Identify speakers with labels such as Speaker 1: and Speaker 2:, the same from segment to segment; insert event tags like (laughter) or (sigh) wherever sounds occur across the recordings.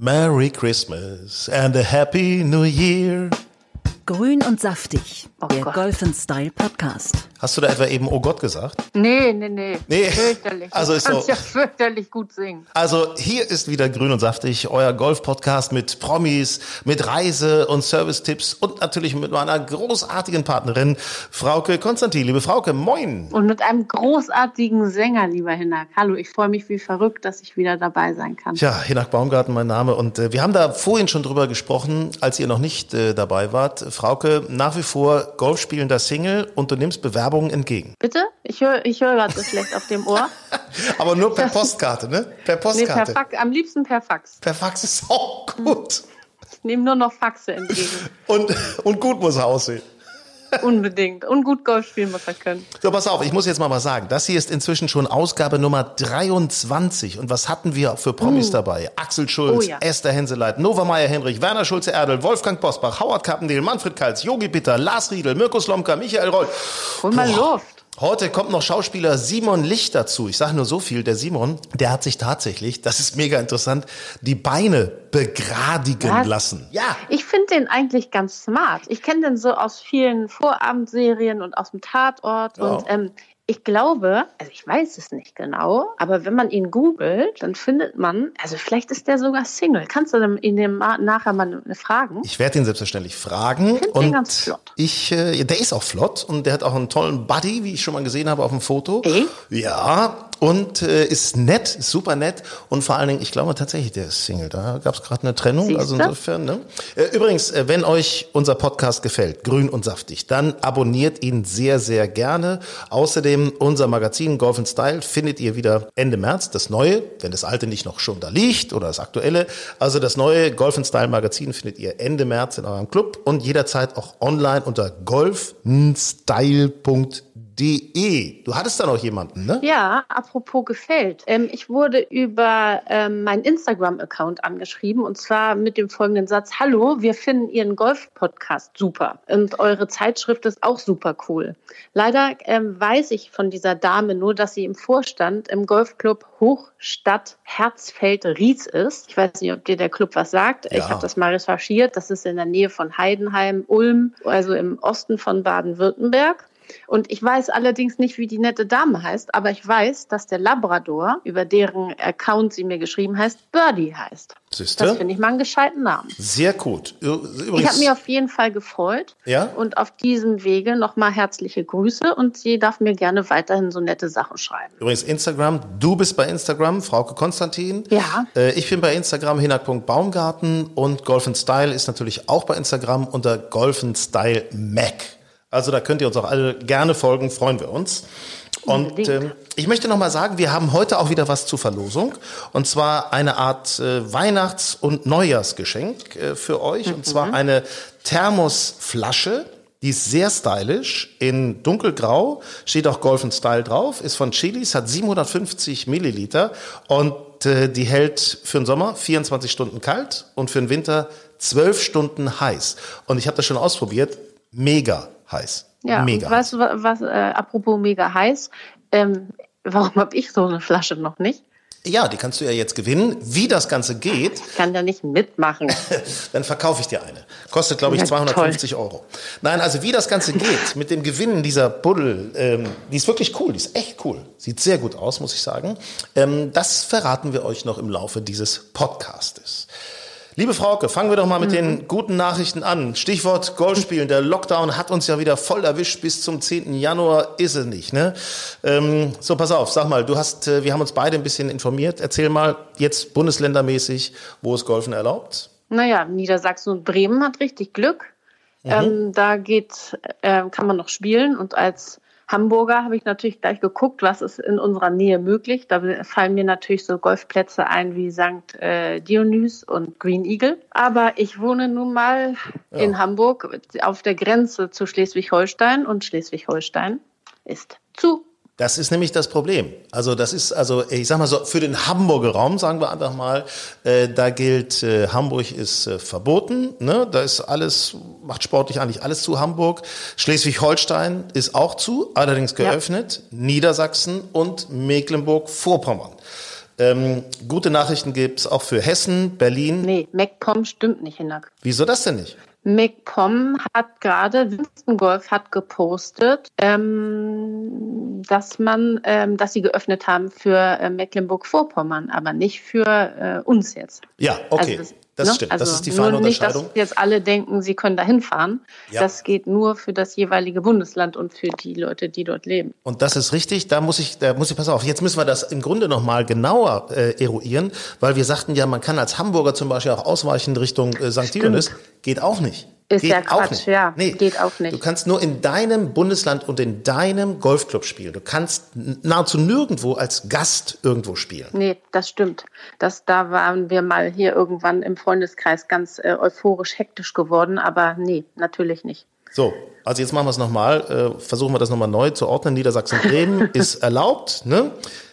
Speaker 1: Merry Christmas and a Happy New Year.
Speaker 2: Grün und saftig,
Speaker 3: Oh
Speaker 2: der
Speaker 3: Gott.
Speaker 2: Golf Style Podcast.
Speaker 1: Hast du da etwa eben Oh Gott gesagt?
Speaker 3: Nee, nee, nee.
Speaker 1: Nee.
Speaker 3: Fürchterlich.
Speaker 1: Also
Speaker 3: du
Speaker 1: ist so-
Speaker 3: kannst ja fürchterlich gut singen.
Speaker 1: Also hier ist wieder Grün und Saftig, euer Golf-Podcast mit Promis, mit Reise- und Service-Tipps und natürlich mit meiner großartigen Partnerin Frauke Konstantin. Liebe Frauke, moin.
Speaker 3: Und mit einem großartigen Sänger, lieber Hinak. Hallo, ich freue mich wie verrückt, dass ich wieder dabei sein kann.
Speaker 1: Tja, Hinak Baumgarten mein Name und äh, wir haben da vorhin schon drüber gesprochen, als ihr noch nicht äh, dabei wart. Frauke, nach wie vor Golfspielender Single und du nimmst Bewerbungen entgegen.
Speaker 3: Bitte? Ich höre ich hör gerade so schlecht auf dem Ohr. (laughs)
Speaker 1: Aber nur per Postkarte, ne? Per
Speaker 3: Nee, per
Speaker 1: Postkarte.
Speaker 3: Fax, am liebsten per Fax.
Speaker 1: per Fax ist auch gut.
Speaker 3: Ich nehme nur noch Faxe entgegen.
Speaker 1: Und, und gut muss er aussehen.
Speaker 3: Unbedingt. Und gut Golf spielen muss er können.
Speaker 1: So, pass auf, ich muss jetzt mal was sagen. Das hier ist inzwischen schon Ausgabe Nummer 23. Und was hatten wir für Promis dabei? Axel Schulz,
Speaker 3: Oh ja.
Speaker 1: Esther Henseleit, Nova Meyer-Henrich, Werner Schulze-Erdel, Wolfgang Bosbach, Howard Kappendeel, Manfred Kalz, Yogi Bitter, Lars Riedel, Mirko Slomka, Michael Roll.
Speaker 3: Hol mal. Luft.
Speaker 1: Heute kommt noch Schauspieler Simon Licht dazu. Ich sage nur so viel, der Simon, der hat sich tatsächlich, das ist mega interessant, die Beine begradigen
Speaker 3: Was?
Speaker 1: lassen. Ja.
Speaker 3: Ich finde den eigentlich ganz smart. Ich kenne den so aus vielen Vorabendserien und aus dem Tatort.
Speaker 1: Ja.
Speaker 3: Und ähm, ich glaube, also ich weiß es nicht genau, aber wenn man ihn googelt, dann findet man, also vielleicht ist der sogar Single. Kannst du ihn dem nachher mal fragen?
Speaker 1: Ich werde ihn selbstverständlich fragen.
Speaker 3: find den ganz flott.
Speaker 1: Ich, äh, der ist auch flott und der hat auch einen tollen Buddy, wie ich schon mal gesehen habe auf dem Foto.
Speaker 3: Echt?
Speaker 1: Ja, und äh, ist nett, ist super nett und vor allen Dingen, ich glaube tatsächlich, der ist Single. Da gab es gerade eine Trennung,
Speaker 3: Siehste?
Speaker 1: also insofern. Ne? Äh, übrigens, äh, wenn euch unser Podcast gefällt, grün und saftig, dann abonniert ihn sehr, sehr gerne. Außerdem unser Magazin Golf Style findet ihr wieder Ende März, das neue, wenn das alte nicht noch schon da liegt oder das aktuelle. Also das neue Golf Style Magazin findet ihr Ende März in eurem Club und jederzeit auch online unter golfstyle.de. Du hattest da noch jemanden, ne?
Speaker 3: Ja, apropos gefällt. Ähm, ich wurde über ähm, meinen Instagram-Account angeschrieben und zwar mit dem folgenden Satz: Hallo, wir finden Ihren Golf-Podcast super und eure Zeitschrift ist auch super cool. Leider ähm, weiß ich von dieser Dame nur, dass sie im Vorstand im Golfclub Hochstadt Herzfeld-Ries ist. Ich weiß nicht, ob dir der Club was sagt. Ich
Speaker 1: Ja.
Speaker 3: habe das mal recherchiert. Das ist in der Nähe von Heidenheim, Ulm, also im Osten von Baden-Württemberg. Und ich weiß allerdings nicht, wie die nette Dame heißt, aber ich weiß, dass der Labrador, über deren Account sie mir geschrieben heißt, Birdie heißt.
Speaker 1: Siehste?
Speaker 3: Das finde ich mal einen gescheiten Namen.
Speaker 1: Sehr gut. Übrigens,
Speaker 3: Ich habe mich auf jeden Fall gefreut.
Speaker 1: Ja?
Speaker 3: Und auf diesem Wege nochmal herzliche Grüße und sie darf mir gerne weiterhin so nette Sachen schreiben.
Speaker 1: Übrigens Instagram, du bist bei Instagram, Frauke Konstantin.
Speaker 3: Ja.
Speaker 1: Äh, ich bin bei Instagram, hinak.baumgarten und Golf Style ist natürlich auch bei Instagram unter Golf Style Mac. Also da könnt ihr uns auch alle gerne folgen, freuen wir uns. Und ähm, ich möchte noch mal sagen, wir haben heute auch wieder was zur Verlosung. Und zwar eine Art äh, Weihnachts- und Neujahrsgeschenk äh, für euch. Und zwar eine Thermosflasche. Die ist sehr stylisch, in dunkelgrau, steht auch Golf Style drauf, ist von Chilis, hat 750 Milliliter und äh, die hält für den Sommer 24 Stunden kalt und für den Winter 12 Stunden heiß. Und ich habe das schon ausprobiert, mega heiß.
Speaker 3: Ja,
Speaker 1: mega.
Speaker 3: weißt du, wa- was, äh, apropos mega heiß, ähm, warum habe ich so eine Flasche noch nicht?
Speaker 1: Ja, die kannst du ja jetzt gewinnen. Wie das Ganze geht,
Speaker 3: Ich kann ja nicht mitmachen. (laughs)
Speaker 1: dann verkaufe ich dir eine. Kostet, glaube ich,
Speaker 3: Ja,
Speaker 1: 250 Euro. Nein, also wie das Ganze geht (laughs) mit dem Gewinnen dieser Buddel, ähm, die ist wirklich cool, die ist echt cool. Sieht sehr gut aus, muss ich sagen. Ähm, das verraten wir euch noch im Laufe dieses Podcastes. Liebe Frauke, fangen wir doch mal mit den guten Nachrichten an. Stichwort Golfspielen. Der Lockdown hat uns ja wieder voll erwischt. Bis zum 10. Januar ist es nicht. Ne? Ähm, so, pass auf, sag mal, du hast, äh, wir haben uns beide ein bisschen informiert. Erzähl mal jetzt bundesländermäßig, wo ist Golfen erlaubt?
Speaker 3: Naja, Niedersachsen und Bremen hat richtig Glück.
Speaker 1: Mhm.
Speaker 3: Ähm, da geht, äh, kann man noch spielen und als Hamburger habe ich natürlich gleich geguckt, was ist in unserer Nähe möglich. Da fallen mir natürlich so Golfplätze ein wie St. Äh, Dionys und Green Eagle. Aber ich wohne nun mal ja. in Hamburg auf der Grenze zu Schleswig-Holstein und Schleswig-Holstein ist zu.
Speaker 1: Das ist nämlich das Problem. Also das ist also, ich sag mal so, für den Hamburger Raum sagen wir einfach mal, äh, da gilt, äh, Hamburg ist äh, verboten. Ne? Da ist alles, macht sportlich eigentlich alles zu Hamburg. Schleswig-Holstein ist auch zu, allerdings geöffnet. Ja. Niedersachsen und Mecklenburg-Vorpommern. Ähm, gute Nachrichten gibt's auch für Hessen, Berlin.
Speaker 3: Nee, MacPom stimmt nicht, Hinak.
Speaker 1: Wieso das denn nicht?
Speaker 3: McPom hat gerade, Winston Golf hat gepostet, ähm, dass man, ähm, dass sie geöffnet haben für äh, Mecklenburg-Vorpommern, aber nicht für äh, uns jetzt.
Speaker 1: Ja, okay. Also das, das ne? stimmt. Also das ist die feine
Speaker 3: Nicht, dass jetzt alle denken, sie können da hinfahren. Ja. Das geht nur für das jeweilige Bundesland und für die Leute, die dort leben.
Speaker 1: Und das ist richtig. Da muss ich, da muss ich, pass auf. Jetzt müssen wir das im Grunde noch mal genauer äh, eruieren, weil wir sagten ja, man kann als Hamburger zum Beispiel auch ausweichen Richtung äh, St. Dionys. Geht auch nicht.
Speaker 3: Ist geht ja Quatsch, ja. Nee, geht auch nicht.
Speaker 1: Du kannst nur in deinem Bundesland und in deinem Golfclub spielen. Du kannst nahezu nirgendwo als Gast irgendwo spielen.
Speaker 3: Nee, das stimmt. Das, da waren wir mal hier irgendwann im Freundeskreis ganz äh, euphorisch hektisch geworden, aber nee, natürlich nicht.
Speaker 1: So, also jetzt machen wir es nochmal, äh, versuchen wir das nochmal neu zu ordnen. Niedersachsen-Bremen (laughs) ist erlaubt, ne?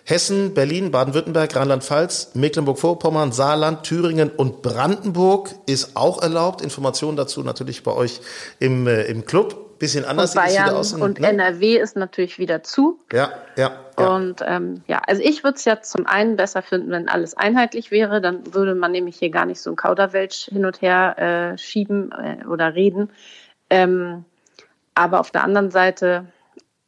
Speaker 1: Hessen, Berlin, Baden-Württemberg, Rheinland-Pfalz, Mecklenburg-Vorpommern, Saarland, Thüringen und Brandenburg ist auch erlaubt. Informationen dazu natürlich bei euch im, äh, im Club. Bisschen anders
Speaker 3: und Bayern sieht es wieder aus. Und ne? NRW ist natürlich wieder zu.
Speaker 1: Ja, ja. ja.
Speaker 3: Und ähm, ja, also ich würde es ja zum einen besser finden, wenn alles einheitlich wäre. Dann würde man nämlich hier gar nicht so ein Kauderwelsch hin und her äh, schieben äh, oder reden. Ähm, aber auf der anderen Seite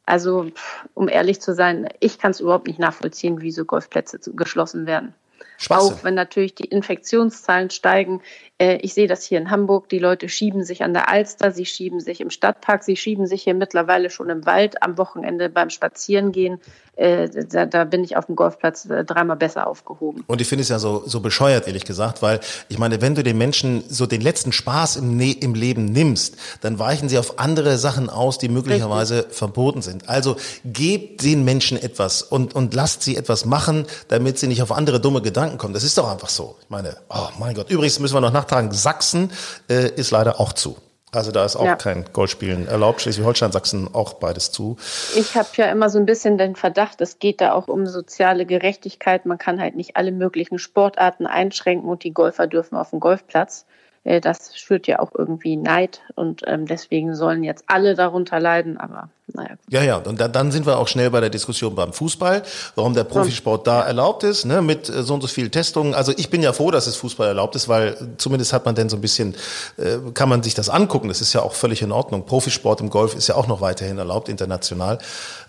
Speaker 3: also, um ehrlich zu sein, ich kann es überhaupt nicht nachvollziehen, wie so Golfplätze geschlossen werden. Schwachsinn. Auch wenn natürlich die Infektionszahlen steigen. Äh, ich sehe das hier in Hamburg. Die Leute schieben sich an der Alster, sie schieben sich im Stadtpark, sie schieben sich hier mittlerweile schon im Wald am Wochenende beim Spazierengehen. Äh, da, da bin ich auf dem Golfplatz äh, dreimal besser aufgehoben.
Speaker 1: Und ich finde es ja so, so bescheuert, ehrlich gesagt, weil ich meine, wenn du den Menschen so den letzten Spaß im, ne im Leben nimmst, dann weichen sie auf andere Sachen aus, die möglicherweise Richtig. verboten sind. Also gebt den Menschen etwas und, und lasst sie etwas machen, damit sie nicht auf andere dumme Gedanken kommen. Das ist doch einfach so. Ich meine, oh mein Gott. Übrigens müssen wir noch nachtragen, Sachsen äh, ist leider auch zu. Also da ist auch ja. kein Golfspielen erlaubt. Schleswig-Holstein, Sachsen auch beides zu.
Speaker 3: Ich habe ja immer so ein bisschen den Verdacht, es geht da auch um soziale Gerechtigkeit. Man kann halt nicht alle möglichen Sportarten einschränken und die Golfer dürfen auf den Golfplatz. Äh, das führt ja auch irgendwie Neid und ähm, deswegen sollen jetzt alle darunter leiden, aber naja.
Speaker 1: Ja, ja, und dann, dann sind wir auch schnell bei der Diskussion beim Fußball, warum der Profisport da erlaubt ist, ne, mit äh, so und so viel Testungen. Also ich bin ja froh, dass es Fußball erlaubt ist, weil zumindest hat man denn so ein bisschen, äh, kann man sich das angucken, das ist ja auch völlig in Ordnung. Profisport im Golf ist ja auch noch weiterhin erlaubt, international.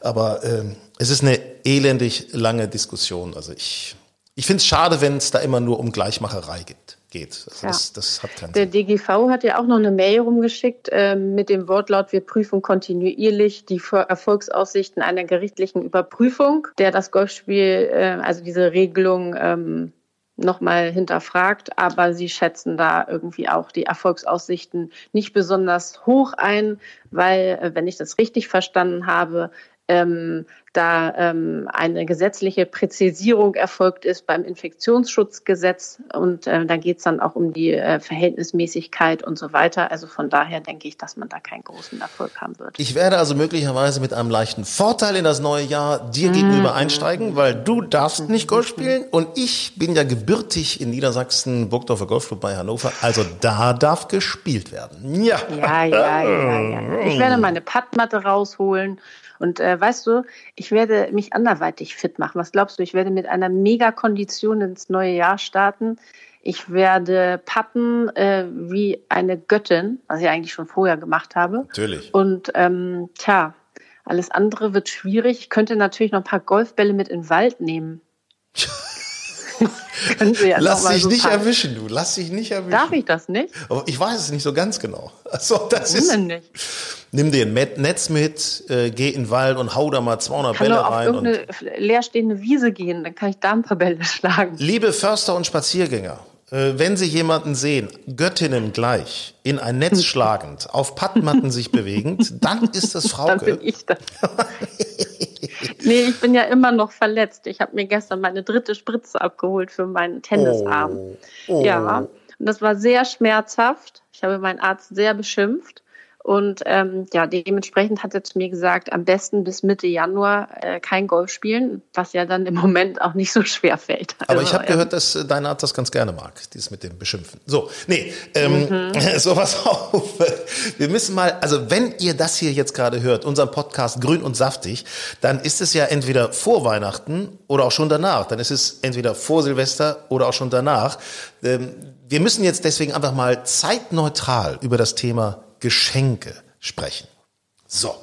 Speaker 1: Aber äh, es ist eine elendig lange Diskussion. Also ich, ich finde es schade, wenn es da immer nur um Gleichmacherei gibt geht. Also ja. das, das, hat keinen
Speaker 3: Der DGV hat ja auch noch eine Mail rumgeschickt äh, mit dem Wortlaut, wir prüfen kontinuierlich die Erfolgsaussichten einer gerichtlichen Überprüfung, der das Golfspiel, äh, also diese Regelung ähm, nochmal hinterfragt, aber sie schätzen da irgendwie auch die Erfolgsaussichten nicht besonders hoch ein, weil, äh, wenn ich das richtig verstanden habe, ähm, da ähm, eine gesetzliche Präzisierung erfolgt ist beim Infektionsschutzgesetz und äh, da geht es dann auch um die äh, Verhältnismäßigkeit und so weiter. Also von daher denke ich, dass man da keinen großen Erfolg haben wird.
Speaker 1: Ich werde also möglicherweise mit einem leichten Vorteil in das neue Jahr dir mhm. gegenüber einsteigen, weil du darfst nicht Golf spielen und ich bin ja gebürtig in Niedersachsen, Burgdorfer Golfclub bei Hannover. Also da darf gespielt werden. Ja.
Speaker 3: Ja, ja, ja, ja. Ich werde meine Pattmatte rausholen und äh, weißt du, ich werde mich anderweitig fit machen. Was glaubst du? Ich werde mit einer Megakondition ins neue Jahr starten. Ich werde pappen äh, wie eine Göttin, was ich eigentlich schon vorher gemacht habe.
Speaker 1: Natürlich.
Speaker 3: Und ähm, tja, alles andere wird schwierig. Ich könnte natürlich noch ein paar Golfbälle mit in den Wald nehmen. (laughs) (laughs)
Speaker 1: Lass dich so nicht packen. erwischen, du. Lass dich nicht erwischen.
Speaker 3: Darf ich das nicht?
Speaker 1: Aber ich weiß es nicht so ganz genau. (laughs) Also, das
Speaker 3: Warum
Speaker 1: ist,
Speaker 3: denn nicht?
Speaker 1: Nimm dir ein Netz mit, äh, geh in den Wald und hau da mal 200
Speaker 3: kann
Speaker 1: Bälle
Speaker 3: auf
Speaker 1: rein.
Speaker 3: Irgendeine leerstehende Wiese gehen, dann kann ich da ein paar Bälle (laughs) schlagen.
Speaker 1: Liebe Förster und Spaziergänger, äh, wenn Sie jemanden sehen, Göttinnen gleich, in ein Netz schlagend, auf Pattmatten sich bewegend, dann ist das
Speaker 3: Dann bin
Speaker 1: Frauke.
Speaker 3: ich das. Nee, ich bin ja immer noch verletzt. Ich habe mir gestern meine dritte Spritze abgeholt für meinen Tennisarm.
Speaker 1: Oh. Oh.
Speaker 3: Ja, und das war sehr schmerzhaft. Ich habe meinen Arzt sehr beschimpft. Und ähm, ja, dementsprechend hat er zu mir gesagt, am besten bis Mitte Januar äh, kein Golf spielen, was ja dann im (laughs) Moment auch nicht so schwer fällt.
Speaker 1: Aber
Speaker 3: Also,
Speaker 1: ich habe
Speaker 3: ähm,
Speaker 1: gehört, dass äh, dein Arzt das ganz gerne mag, dieses mit dem Beschimpfen. So, nee, ähm, so was auf. Wir müssen mal, also wenn ihr das hier jetzt gerade hört, unseren Podcast Grün und Saftig, dann ist es ja entweder vor Weihnachten oder auch schon danach. Dann ist es entweder vor Silvester oder auch schon danach. Ähm, wir müssen jetzt deswegen einfach mal zeitneutral über das Thema Geschenke sprechen. So.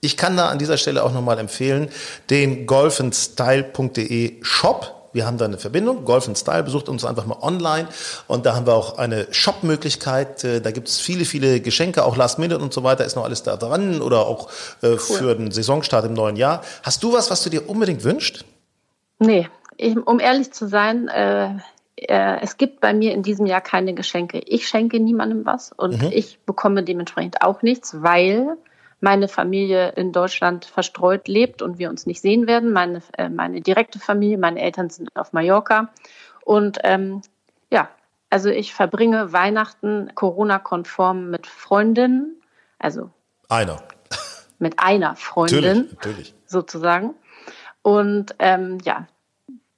Speaker 1: Ich kann da an dieser Stelle auch nochmal empfehlen, den golfenstyle.de Shop. Wir haben da eine Verbindung, Golf Style, besucht uns einfach mal online und da haben wir auch eine Shop-Möglichkeit. Äh, Da gibt es viele, viele Geschenke, auch Last Minute und so weiter, ist noch alles da dran oder auch äh, für den Saisonstart im neuen Jahr. Hast du was, was du dir unbedingt wünschst?
Speaker 3: Nee, ich, um ehrlich zu sein, äh, äh, es gibt bei mir in diesem Jahr keine Geschenke. Ich schenke niemandem was und ich bekomme dementsprechend auch nichts, weil meine Familie in Deutschland verstreut lebt und wir uns nicht sehen werden. Meine, äh, meine direkte Familie, meine Eltern sind auf Mallorca. Und ähm, ja, also ich verbringe Weihnachten Corona-konform mit Freundinnen, also
Speaker 1: Einer.
Speaker 3: mit einer Freundin
Speaker 1: Natürlich, natürlich.
Speaker 3: sozusagen. Und ähm, ja,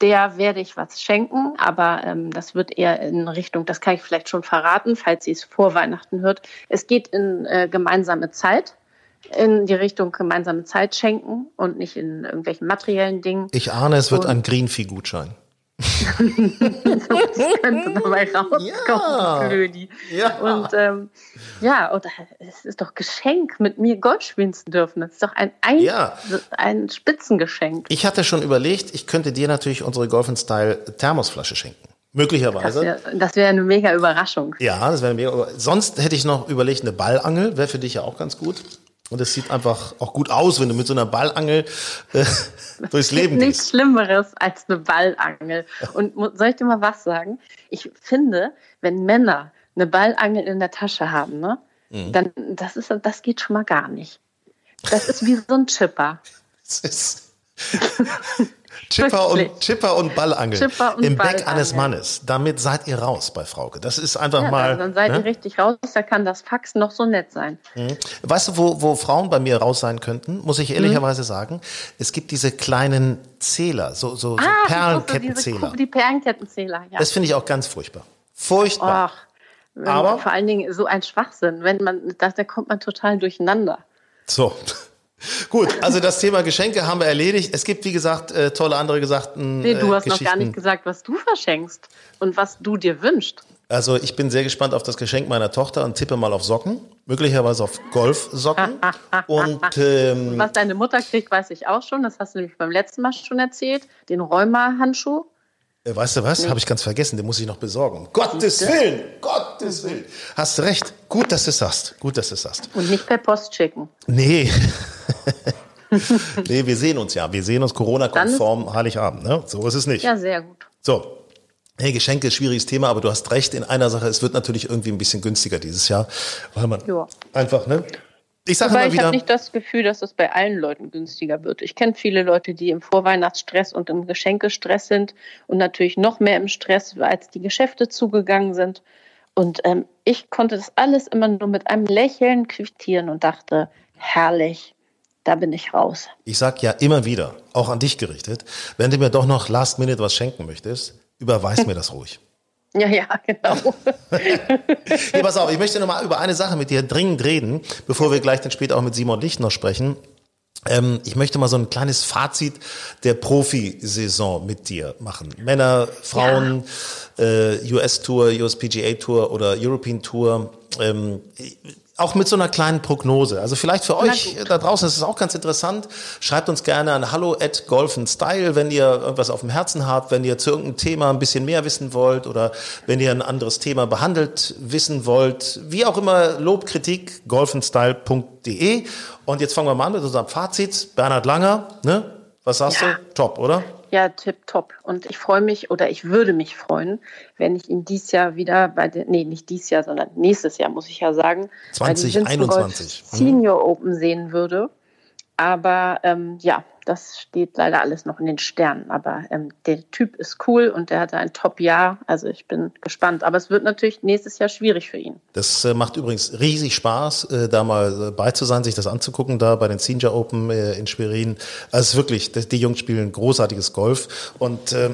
Speaker 3: der werde ich was schenken, aber ähm, das wird eher in Richtung, das kann ich vielleicht schon verraten, falls sie es vor Weihnachten hört. Es geht in äh, gemeinsame Zeit, in die Richtung gemeinsame Zeit schenken und nicht in irgendwelchen materiellen Dingen.
Speaker 1: Ich ahne, es wird
Speaker 3: Und-
Speaker 1: ein Greenfee-Gutschein.
Speaker 3: Das könnte dabei (laughs) rauskommen,
Speaker 1: Ja.
Speaker 3: Blödi.
Speaker 1: Ja.
Speaker 3: Und ähm, ja, und es ist doch Geschenk, mit mir Golf spielen zu dürfen. Das ist doch ein, ein,
Speaker 1: Ja.
Speaker 3: ein Spitzengeschenk.
Speaker 1: Ich hatte schon überlegt, ich könnte dir natürlich unsere Golf Style Thermosflasche schenken. Möglicherweise.
Speaker 3: Das wäre wär eine mega Überraschung.
Speaker 1: Ja, das wäre mir. aber Sonst hätte ich noch überlegt, eine Ballangel wäre für dich ja auch ganz gut. Und es sieht einfach auch gut aus, wenn du mit so einer Ballangel äh, (laughs) durchs Leben
Speaker 3: Nichts
Speaker 1: gehst.
Speaker 3: Schlimmeres als eine Ballangel. Und soll ich dir mal was sagen? Ich finde, wenn Männer eine Ballangel in der Tasche haben, ne,
Speaker 1: Mhm.
Speaker 3: dann das ist das geht schon mal gar nicht. Das ist wie so ein Chipper. (laughs)
Speaker 1: Es ist (laughs) Chipper und. Chipper und Ballangel
Speaker 3: Chipper und
Speaker 1: im Beck
Speaker 3: Ballangel.
Speaker 1: eines Mannes. Damit seid ihr raus bei Frauke. Das ist einfach
Speaker 3: Ja,
Speaker 1: mal.
Speaker 3: dann, dann seid
Speaker 1: ne?
Speaker 3: ihr richtig raus, da kann das Fax noch so nett sein.
Speaker 1: Weißt du, wo, wo Frauen bei mir raus sein könnten? Muss
Speaker 3: Mhm.
Speaker 1: ich ehrlicherweise sagen. Es gibt diese kleinen Zähler, so, so, so
Speaker 3: Ah, diese
Speaker 1: Perlenkettenzähler.
Speaker 3: Die Perlenkettenzähler, ja.
Speaker 1: Das finde ich auch ganz furchtbar. Furchtbar.
Speaker 3: Ach, wenn,
Speaker 1: Aber-
Speaker 3: vor allen Dingen so ein Schwachsinn, wenn man, da, da kommt man total durcheinander.
Speaker 1: So. Gut, also das Thema Geschenke haben wir erledigt. Es gibt, wie gesagt, äh, tolle andere Gesagten.
Speaker 3: Nee, du
Speaker 1: äh,
Speaker 3: hast noch gar nicht gesagt, was du verschenkst und was du dir wünschst.
Speaker 1: Also ich bin sehr gespannt auf das Geschenk meiner Tochter und tippe mal auf Socken. Möglicherweise auf Golfsocken. (laughs) und ähm,
Speaker 3: Was deine Mutter kriegt, weiß ich auch schon. Das hast du nämlich beim letzten Mal schon erzählt. Den Rheuma-Handschuh.
Speaker 1: Äh, weißt du was? Habe ich ganz vergessen. Den muss ich noch besorgen. Um Gottes Willen! Gottes Willen! Hast recht. Gut, dass du es sagst. Gut, dass du es sagst.
Speaker 3: Und nicht per Post schicken.
Speaker 1: Nee. (laughs) nee, wir sehen uns ja. Wir sehen uns Corona-konform Heiligabend. Ne? So ist es nicht.
Speaker 3: Ja, sehr gut.
Speaker 1: So. Hey, Geschenke, schwieriges Thema, aber du hast recht in einer Sache, es wird natürlich irgendwie ein bisschen günstiger dieses Jahr, weil man
Speaker 3: Ja.
Speaker 1: einfach, ne? Ich sage
Speaker 3: Aber
Speaker 1: immer
Speaker 3: ich habe
Speaker 1: wieder,
Speaker 3: nicht das Gefühl, dass es bei allen Leuten günstiger wird. Ich kenne viele Leute, die im Vorweihnachtsstress und im Geschenkestress sind und natürlich noch mehr im Stress, als die Geschäfte zugegangen sind. Und ähm, ich konnte das alles immer nur mit einem Lächeln quittieren und dachte, herrlich, da bin ich raus.
Speaker 1: ich sag ja immer wieder, auch an dich gerichtet, wenn du mir doch noch last minute was schenken möchtest, überweis mir das ruhig.
Speaker 3: Ja, ja, genau. (laughs)
Speaker 1: Hey, pass auf, ich möchte noch mal über eine Sache mit dir dringend reden, bevor wir gleich dann später auch mit Simon Licht noch sprechen. Ähm, ich möchte mal so ein kleines Fazit der Profisaison mit dir machen. Männer, Frauen, äh, US-Tour, USPGA-Tour oder European Tour. Ähm, auch mit so einer kleinen Prognose. Also vielleicht für euch da draußen ist es auch ganz interessant. Schreibt uns gerne an hallo at golfenstyle, wenn ihr irgendwas auf dem Herzen habt, wenn ihr zu irgendeinem Thema ein bisschen mehr wissen wollt oder wenn ihr ein anderes Thema behandelt wissen wollt. Wie auch immer, Lob, Kritik, golfenstyle.de. Und jetzt fangen wir mal an mit unserem Fazit. Bernhard Langer, ne? Was sagst
Speaker 3: Ja.
Speaker 1: du? Top, oder?
Speaker 3: Ja, tipptopp. Und ich freue mich oder ich würde mich freuen, wenn ich ihn dieses Jahr wieder bei den, nee, nicht dieses Jahr, sondern nächstes Jahr, muss ich ja sagen,
Speaker 1: 2021
Speaker 3: mhm. Senior Open sehen würde. Aber ähm, ja, das steht leider alles noch in den Sternen. Aber ähm, der Typ ist cool und der hatte ein Top-Jahr. Also ich bin gespannt. Aber es wird natürlich nächstes Jahr schwierig für ihn.
Speaker 1: Das äh, macht übrigens riesig Spaß, äh, da mal äh, bei zu sein, sich das anzugucken, da bei den Senior Open äh, in Schwerin. Also wirklich, die Jungs spielen großartiges Golf. Und äh,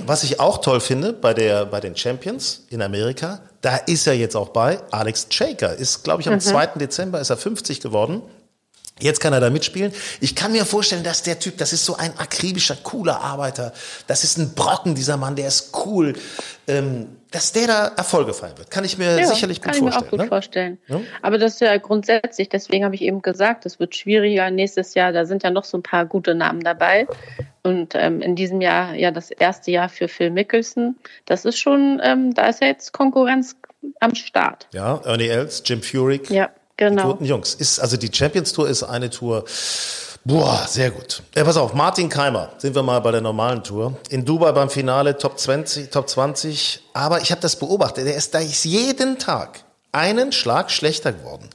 Speaker 1: (clears throat) was ich auch toll finde bei, der, bei den Champions in Amerika, da ist er jetzt auch bei. Alex Shaker ist, glaube ich, am mhm. 2. Dezember ist er 50 geworden. Jetzt kann er da mitspielen. Ich kann mir vorstellen, dass der Typ, das ist so ein akribischer, cooler Arbeiter. Das ist ein Brocken, dieser Mann, der ist cool. Ähm, dass der da Erfolge feiern wird, kann ich mir ja, sicherlich gut vorstellen. Kann ich mir auch gut
Speaker 3: ne? vorstellen. Ja? Aber das ist ja grundsätzlich, deswegen habe ich eben gesagt, es wird schwieriger nächstes Jahr. Da sind ja noch so ein paar gute Namen dabei. Und ähm, in diesem Jahr ja das erste Jahr für Phil Mickelson. Das ist schon, ähm, da ist ja jetzt Konkurrenz am Start.
Speaker 1: Ja, Ernie Els, Jim Furyk.
Speaker 3: Ja. Genau.
Speaker 1: Die guten Jungs. Ist, also die Champions Tour ist eine Tour. Boah, sehr gut. Ja, pass auf, Martin Keimer, sind wir mal bei der normalen Tour. In Dubai beim Finale Top 20, Top 20. Aber ich habe das beobachtet, der ist, da ist jeden Tag einen Schlag schlechter geworden.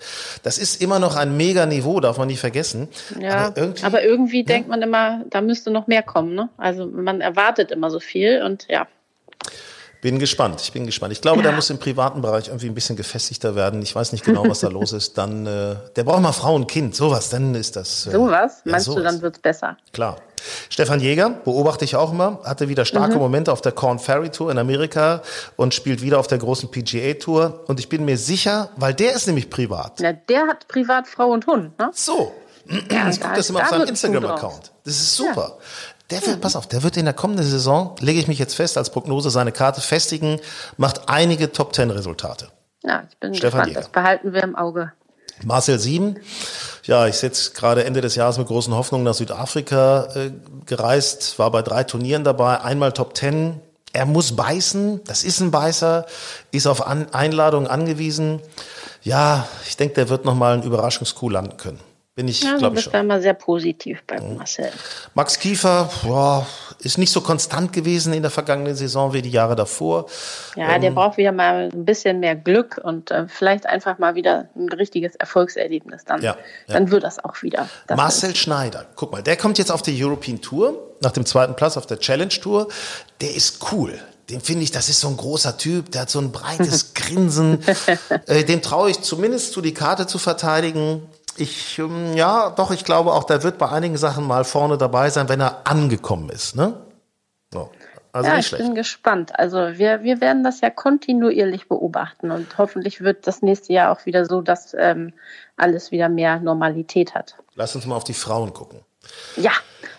Speaker 1: Das ist immer noch ein mega Niveau, darf man nicht vergessen.
Speaker 3: Ja, aber irgendwie, aber irgendwie ja. denkt man immer, da müsste noch mehr kommen. Ne? Also man erwartet immer so viel und ja.
Speaker 1: Bin gespannt, ich bin gespannt. Ich glaube, ja. der (laughs) muss im privaten Bereich irgendwie ein bisschen gefestigter werden. Ich weiß nicht genau, was da (laughs) los ist. Dann, äh, der braucht mal Frau und Kind, sowas, dann ist das.
Speaker 3: Äh, sowas? Ja, Meinst sowas. du, dann wird's besser?
Speaker 1: Klar. Stefan Jäger, beobachte ich auch immer, hatte wieder starke mhm. Momente auf der Corn Ferry Tour in Amerika und spielt wieder auf der großen PGA Tour. Und ich bin mir sicher, weil der ist nämlich privat.
Speaker 3: Ja, der hat privat Frau und Hund, ne?
Speaker 1: So. Ja, ich gucke das immer da auf seinem Instagram-Account. Das ist super. Ja. Der wird, pass auf, der wird in der kommenden Saison, lege ich mich jetzt fest als Prognose, seine Karte festigen, macht einige Top Ten Resultate.
Speaker 3: Ja, ich bin Stefan gespannt. Jäger. Das behalten wir im Auge.
Speaker 1: Marcel Sieben, ja, ich sitze gerade Ende des Jahres mit großen Hoffnungen nach Südafrika äh, gereist, war bei drei Turnieren dabei, einmal Top Ten. Er muss beißen, das ist ein Beißer, ist auf An Einladung angewiesen. Ja, ich denke, der wird nochmal einen Überraschungskuh landen können. Bin ich, ja, glaube ich schon.
Speaker 3: war immer sehr positiv bei mhm. Marcel.
Speaker 1: Max Kiefer boah, ist nicht so konstant gewesen in der vergangenen Saison wie die Jahre davor.
Speaker 3: Ja, ähm, der braucht wieder mal ein bisschen mehr Glück und äh, vielleicht einfach mal wieder ein richtiges Erfolgserlebnis. Dann, ja, ja. dann wird das auch wieder.
Speaker 1: Das Marcel Schneider, guck mal, der kommt jetzt auf die European Tour, nach dem zweiten Platz auf der Challenge Tour. Der ist cool den finde ich, das ist so ein großer Typ, der hat so ein breites (laughs) Grinsen. äh, dem traue ich zumindest zu, die Karte zu verteidigen. Ich, ähm, ja, doch, ich glaube auch, der wird bei einigen Sachen mal vorne dabei sein, wenn er angekommen ist, ne?
Speaker 3: So. Also ja, ich schlecht. bin gespannt. Also wir, wir werden das ja kontinuierlich beobachten und hoffentlich wird das nächste Jahr auch wieder so, dass ähm, alles wieder mehr Normalität hat.
Speaker 1: Lass uns mal auf die Frauen gucken.
Speaker 3: Ja,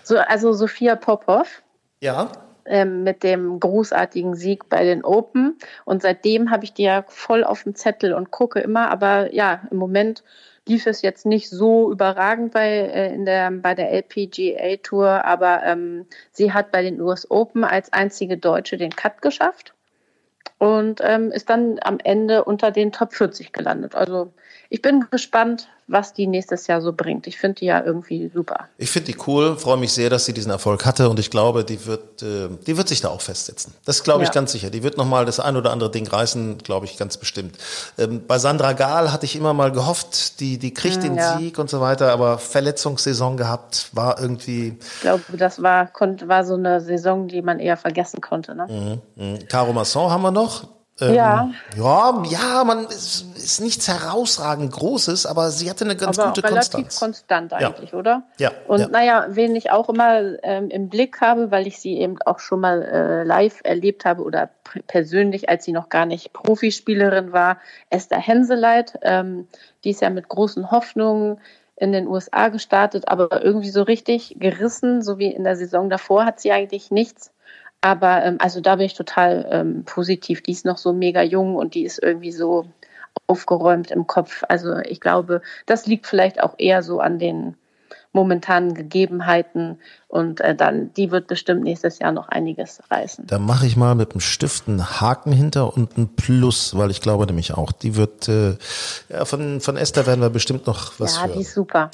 Speaker 3: so, also Sophia Popov.
Speaker 1: Ja.
Speaker 3: Ähm, mit dem großartigen Sieg bei den Open. Und seitdem habe ich die ja voll auf dem Zettel und gucke immer. Aber ja, im Moment lief es jetzt nicht so überragend bei, äh, in der, bei der LPGA Tour, aber ähm, sie hat bei den US Open als einzige Deutsche den Cut geschafft und ähm, ist dann am Ende unter den Top 40 gelandet. Also ich bin gespannt, was die nächstes Jahr so bringt. Ich finde die ja irgendwie super.
Speaker 1: Ich finde die cool, freue mich sehr, dass sie diesen Erfolg hatte und ich glaube, die wird, äh, die wird sich da auch festsetzen. Das glaube ich ja. ganz sicher. Die wird nochmal das ein oder andere Ding reißen, glaube ich ganz bestimmt. Ähm, bei Sandra Gahl hatte ich immer mal gehofft, die, die kriegt mm, den ja. Sieg und so weiter, aber Verletzungssaison gehabt war irgendwie.
Speaker 3: Ich glaube, das war, war so eine Saison, die man eher vergessen konnte. Ne?
Speaker 1: Mhm, mh. Caro Masson haben wir noch. Ähm, ja. Ja, ja, man ist, ist, nichts herausragend Großes, aber sie hatte eine ganz aber gute relativ
Speaker 3: Konstanz. konstant eigentlich, ja. oder?
Speaker 1: Ja.
Speaker 3: Und
Speaker 1: ja.
Speaker 3: naja, wen ich auch immer ähm, im Blick habe, weil ich sie eben auch schon mal äh, live erlebt habe oder persönlich, als sie noch gar nicht Profispielerin war, Esther Henseleit. Ähm, die ist ja mit großen Hoffnungen in den USA gestartet, aber irgendwie so richtig gerissen, so wie in der Saison davor, hat sie eigentlich nichts. Aber ähm, also da bin ich total ähm, positiv. Die ist noch so mega jung und die ist irgendwie so aufgeräumt im Kopf. Also ich glaube, das liegt vielleicht auch eher so an den momentanen Gegebenheiten. Und äh, dann, die wird bestimmt nächstes Jahr noch einiges reißen.
Speaker 1: Da mache ich mal mit dem Stift einen Haken hinter und ein Plus, weil ich glaube nämlich auch, die wird, äh, ja, von, von Esther werden wir bestimmt noch was
Speaker 3: ja,
Speaker 1: hören.
Speaker 3: die ist super.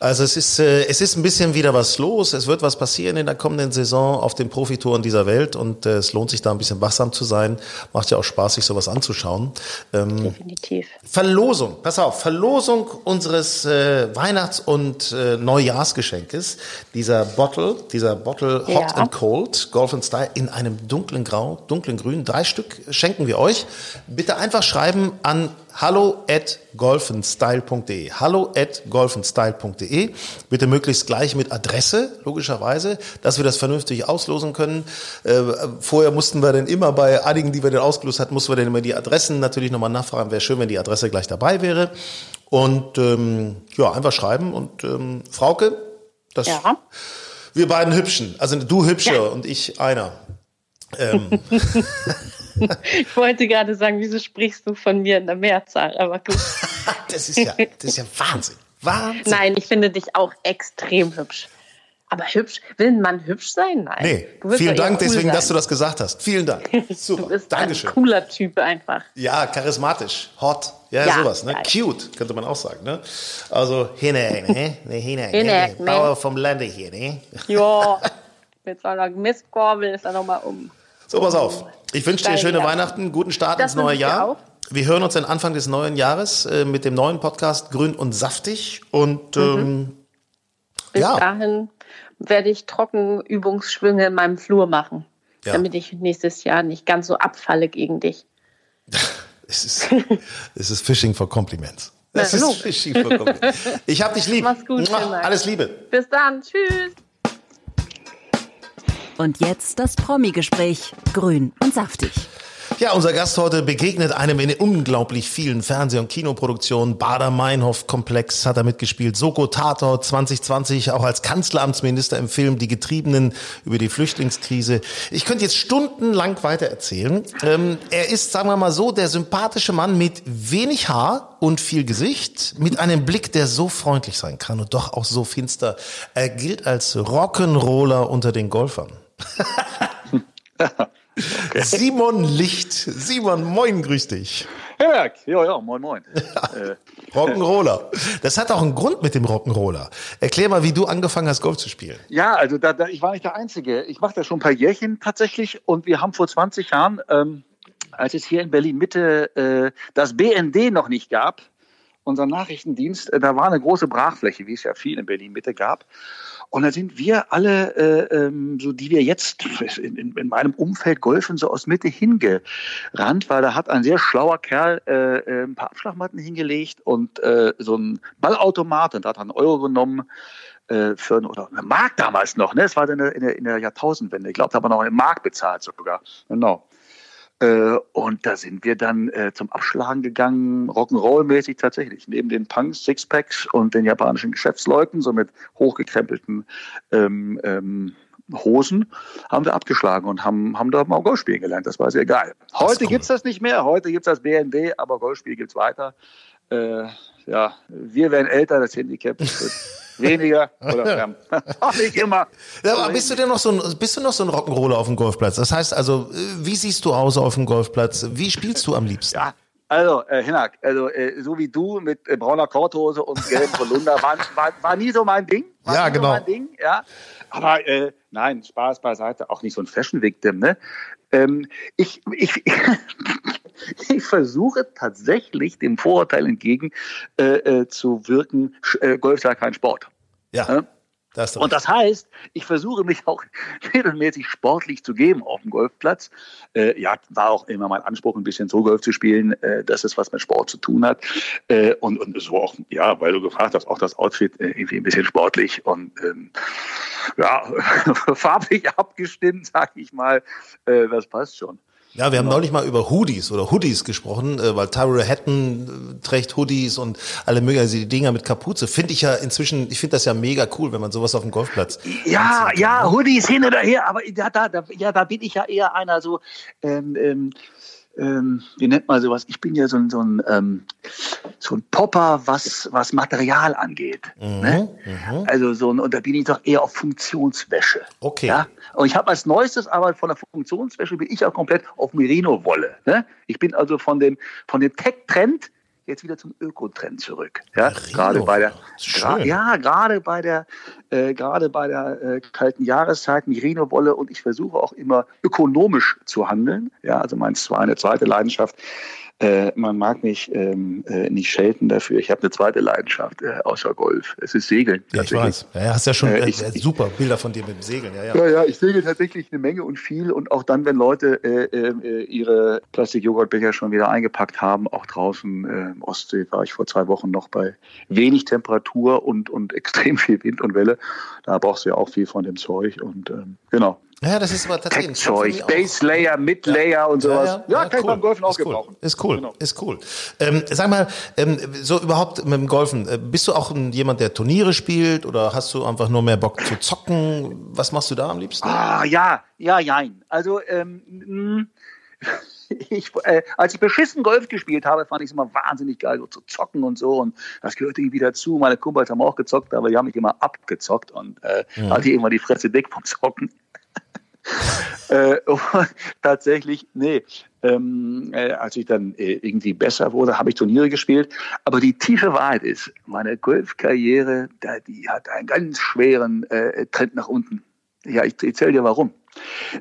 Speaker 1: Also es ist, äh, es ist ein bisschen wieder was los. Es wird was passieren in der kommenden Saison auf den Profitouren dieser Welt und äh, es lohnt sich da ein bisschen wachsam zu sein. Macht ja auch Spaß, sich sowas anzuschauen. Ähm,
Speaker 3: Definitiv.
Speaker 1: Verlosung, pass auf, Verlosung unseres äh, Weihnachts- und äh, Neujahrsgeschenkes. Dieser Bottle, dieser Bottle Hot
Speaker 3: Ja.
Speaker 1: and Cold, Golf and Style, in einem dunklen Grau, dunklen Grün. Drei Stück schenken wir euch. Bitte einfach schreiben an hallo at golfenstyle.de. Hallo at golfenstyle.de. Bitte möglichst gleich mit Adresse, logischerweise, dass wir das vernünftig auslosen können. Äh, vorher mussten wir dann immer bei einigen, die wir dann ausgelost hatten, mussten wir dann immer die Adressen natürlich nochmal nachfragen. Wäre schön, wenn die Adresse gleich dabei wäre. Und ähm, ja, einfach schreiben. Und ähm, Frauke, das
Speaker 3: Ja.
Speaker 1: wir beiden Hübschen, also du hübscher
Speaker 3: Ja.
Speaker 1: und ich einer. Ähm, (laughs)
Speaker 3: Ich wollte gerade sagen, wieso sprichst du von mir in der Mehrzahl? Aber gut. (laughs)
Speaker 1: das ist ja, das ist ja Wahnsinn. Wahnsinn.
Speaker 3: Nein, ich finde dich auch extrem hübsch. Aber hübsch, will man hübsch sein? Nein.
Speaker 1: Nee, vielen Dank
Speaker 3: cool
Speaker 1: deswegen,
Speaker 3: sein.
Speaker 1: dass du das gesagt hast. Vielen Dank. (laughs) Super.
Speaker 3: Du bist
Speaker 1: Dankeschön.
Speaker 3: ein cooler Typ einfach.
Speaker 1: Ja, charismatisch, hot, ja,
Speaker 3: Ja,
Speaker 1: sowas, ne? Cute, könnte man auch sagen, ne? Also, Hine, ne? Ne, Hine,
Speaker 3: Hine,
Speaker 1: ne?
Speaker 3: ne?
Speaker 1: Bauer vom Lande hier, ne? (laughs)
Speaker 3: Ja, (laughs) mit so einer Mistgabel ist er nochmal um.
Speaker 1: So, pass auf. Ich wünsche dir schöne. Weihnachten, guten Start
Speaker 3: Das
Speaker 1: ins neue Jahr.
Speaker 3: auch.
Speaker 1: Wir hören uns dann Anfang des neuen Jahres äh, mit dem neuen Podcast Grün und Saftig. Und
Speaker 3: Mhm. Bis
Speaker 1: Ja.
Speaker 3: dahin werde ich Trockenübungsschwünge in meinem Flur machen,
Speaker 1: Ja.
Speaker 3: damit ich nächstes Jahr nicht ganz so abfalle gegen dich. (laughs)
Speaker 1: es, ist, es ist Fishing for Compliments. Es ist. Fishing for Compliments. Ich hab dich lieb.
Speaker 3: Mach's gut,
Speaker 1: Mua. Alles Liebe.
Speaker 3: Bis dann, tschüss.
Speaker 2: Und jetzt das Promi-Gespräch. Grün und saftig.
Speaker 1: Ja, unser Gast heute begegnet einem in unglaublich vielen Fernseh- und Kinoproduktionen. Bader-Meinhof-Komplex hat er mitgespielt. Soko Tator 2020 auch als Kanzleramtsminister im Film Die Getriebenen über die Flüchtlingskrise. Ich könnte jetzt stundenlang weiter erzählen. Ähm, er ist, sagen wir mal so, der sympathische Mann mit wenig Haar und viel Gesicht, mit einem Blick, der so freundlich sein kann und doch auch so finster. Er gilt als Rock'n'Roller unter den Golfern. (laughs) (laughs) (laughs) Simon Licht. Simon, moin, grüß dich.
Speaker 4: Herberg, ja, ja, moin, moin. Äh, (laughs)
Speaker 1: Rock'n'Roller. Das hat auch einen Grund mit dem Rock'n'Roller. Erklär mal, wie du angefangen hast, Golf zu spielen.
Speaker 4: ja, also da, da, ich war nicht der Einzige. Ich mache das schon ein paar Jährchen tatsächlich und wir haben vor 20 Jahren, ähm, als es hier in Berlin Mitte äh, das BND noch nicht gab, unser Nachrichtendienst, äh, da war eine große Brachfläche, wie es ja viel in Berlin Mitte gab. Und da sind wir alle, äh, ähm, so die wir jetzt (laughs) in, in, in meinem Umfeld golfen, so aus Mitte hingerannt, weil da hat ein sehr schlauer Kerl äh, äh, ein paar Abschlagmatten hingelegt und äh, so ein Ballautomat und da hat er einen Euro genommen äh, für ein, oder eine Mark damals noch, ne? Es war in der, in der, in der Jahrtausendwende. Ich glaube, da haben wir noch eine Mark bezahlt sogar. Genau. Äh, und da sind wir dann äh, zum Abschlagen gegangen, Rock'n'Roll-mäßig tatsächlich. Neben den Punks, Sixpacks und den japanischen Geschäftsleuten, so mit hochgekrempelten ähm, ähm, Hosen, haben wir abgeschlagen und haben, haben da mal Golf spielen gelernt. Das war sehr geil. Heute
Speaker 1: cool.
Speaker 4: gibt's das nicht mehr, heute gibt's das BND, aber Golfspiel gibt's weiter. Äh, ja, wir werden älter, das Handicap wird (laughs) weniger oder (laughs) fern. (laughs) Auch nicht immer.
Speaker 1: Ja, aber bist du denn noch so ein, bist du noch so ein Rock'n'Roller auf dem Golfplatz? Das heißt also, wie siehst du aus auf dem Golfplatz? Wie spielst du am liebsten?
Speaker 4: Ja, also, äh, Hinak, also äh, so wie du mit äh, brauner Korthose und gelbem Polunder, war, war, war nie so mein Ding. War
Speaker 1: Ja, genau.
Speaker 4: So mein Ding, ja. Aber äh, nein, Spaß beiseite, auch nicht so ein Fashion-Victim, ne? Ähm, ich, ich, (laughs) ich versuche tatsächlich dem Vorurteil entgegen äh, äh, zu wirken, äh, Golf sei kein Sport.
Speaker 1: Ja,
Speaker 4: Ja.
Speaker 1: da hast du
Speaker 4: Und das heißt, ich versuche mich auch (laughs) regelmäßig sportlich zu geben auf dem Golfplatz. Äh, ja, war auch immer mein Anspruch, ein bisschen so Golf zu spielen, äh, dass es was mit Sport zu tun hat. Äh, und, und so auch, ja, weil du gefragt hast, auch das Outfit äh, irgendwie ein bisschen sportlich und ähm, ja, (laughs) farblich abgestimmt, sag ich mal. Äh, das passt schon.
Speaker 1: Ja, wir haben neulich mal über Hoodies oder Hoodies gesprochen, äh, weil Tyrell Hatton äh, trägt Hoodies und alle möglichen also die Dinger mit Kapuze. Finde ich ja inzwischen, ich finde das ja mega cool, wenn man sowas auf dem Golfplatz.
Speaker 4: Ja,
Speaker 1: anziehen kann,
Speaker 4: ja? Hoodies hin oder her, aber da, da, da, ja, da bin ich ja eher einer so, ähm, ähm, ähm, wie nennt man sowas? Ich bin ja so ein, so ein, ähm, so ein Popper, was, was Material angeht.
Speaker 1: Mhm,
Speaker 4: ne? Also so ein, und da bin ich doch eher auf Funktionswäsche.
Speaker 1: Okay.
Speaker 4: Ja? Und ich habe als neuestes aber von der Funktionswäsche bin ich auch komplett auf Merino-Wolle. Ne? Ich bin also von dem, von dem Tech-Trend jetzt wieder zum Ökotrend zurück. Ja, gerade bei der, gra ja, gerade bei der, äh, gerade bei der äh, kalten Jahreszeit Merino-Wolle und ich versuche auch immer ökonomisch zu handeln. Ja, also mein zwar eine zweite Leidenschaft. Äh, man mag mich ähm, äh, nicht schelten dafür. Ich habe eine zweite Leidenschaft äh, außer Golf. Es ist Segeln.
Speaker 1: Ja, ich weiß. Ja, hast ja schon
Speaker 4: Äh,
Speaker 1: äh,
Speaker 4: ich-
Speaker 1: äh, super Bilder von dir mit dem Segeln. Ja, ja.
Speaker 4: Ja, ja, ich segel tatsächlich eine Menge und viel und auch dann, wenn Leute äh, äh, ihre Plastikjoghurtbecher schon wieder eingepackt haben, auch draußen äh, im Ostsee war ich vor zwei Wochen noch bei wenig Temperatur und, und (laughs) extrem viel Wind und Welle. Da brauchst du ja auch viel von dem Zeug und ähm, genau.
Speaker 1: Ja, das ist aber tatsächlich ein Job für
Speaker 4: Tech-Zeug,
Speaker 1: mich auch.
Speaker 4: Base Layer, Mid Layer und sowas. Ja, kann ich
Speaker 1: cool.
Speaker 4: beim Golfen auch
Speaker 1: ist cool.
Speaker 4: gebrauchen.
Speaker 1: Ist cool,
Speaker 4: Genau.
Speaker 1: ist cool. Ähm, sag mal, ähm, so überhaupt mit dem Golfen, äh, bist du auch jemand, der Turniere spielt oder hast du einfach nur mehr Bock zu zocken? Was machst du da am liebsten?
Speaker 4: Ah, ja, ja, jein. Also, ähm, mh, (laughs) ich, äh, als ich beschissen Golf gespielt habe, fand ich es immer wahnsinnig geil, so zu zocken und so. Und das gehörte irgendwie dazu. Meine Kumpels haben auch gezockt, aber die haben mich immer abgezockt und äh, hatte ich immer die Fresse dick vom Zocken. (laughs) äh, tatsächlich, nee. Ähm, äh, als ich dann äh, irgendwie besser wurde, habe ich Turniere gespielt. Aber die tiefe Wahrheit ist, meine Golfkarriere, die hat einen ganz schweren äh, Trend nach unten. Ja, ich erzähle dir warum.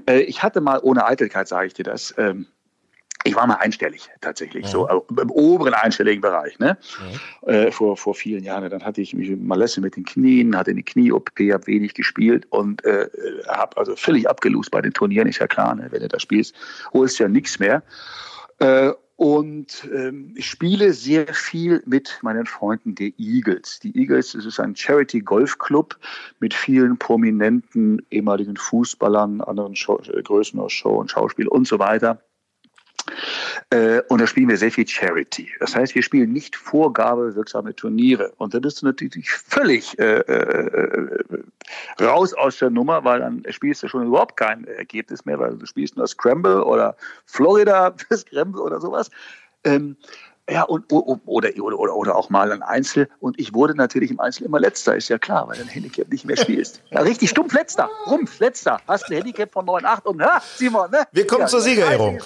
Speaker 4: Äh, ich hatte mal, ohne Eitelkeit sage ich dir das, ähm, ich war mal einstellig tatsächlich, so also im oberen einstelligen Bereich, ne? Äh, vor, vor vielen Jahren. Dann hatte ich mich Malesse mit den Knien, hatte eine Knie-OP, habe wenig gespielt und äh, habe also völlig abgelust bei den Turnieren, ist ja klar, ne? wenn du da spielst, holst du ja nichts mehr. Äh, und ähm, ich spiele sehr viel mit meinen Freunden der Eagles. Die Eagles, das ist ein Charity-Golf-Club mit vielen prominenten ehemaligen Fußballern, anderen Show, äh, Größen aus Show und Schauspiel und so weiter. Äh, und da spielen wir sehr viel Charity. Das heißt, wir spielen nicht vorgabewirksame Turniere. Und da bist du natürlich völlig äh, äh, raus aus der Nummer, weil dann spielst du schon überhaupt kein Ergebnis mehr, weil du spielst nur Scramble oder Florida (laughs) Scramble oder sowas. Ähm, ja, und, oder, oder, oder, oder auch mal ein Einzel. Und ich wurde natürlich im Einzel immer Letzter, ist ja klar, weil du ein Handicap nicht mehr spielst. (laughs) Ja, richtig stumpf Letzter, rumpf Letzter. Hast ein Handicap von 9,8 und, ha, Simon, ne?
Speaker 1: Wir kommen zur
Speaker 4: das
Speaker 1: Siegerehrung.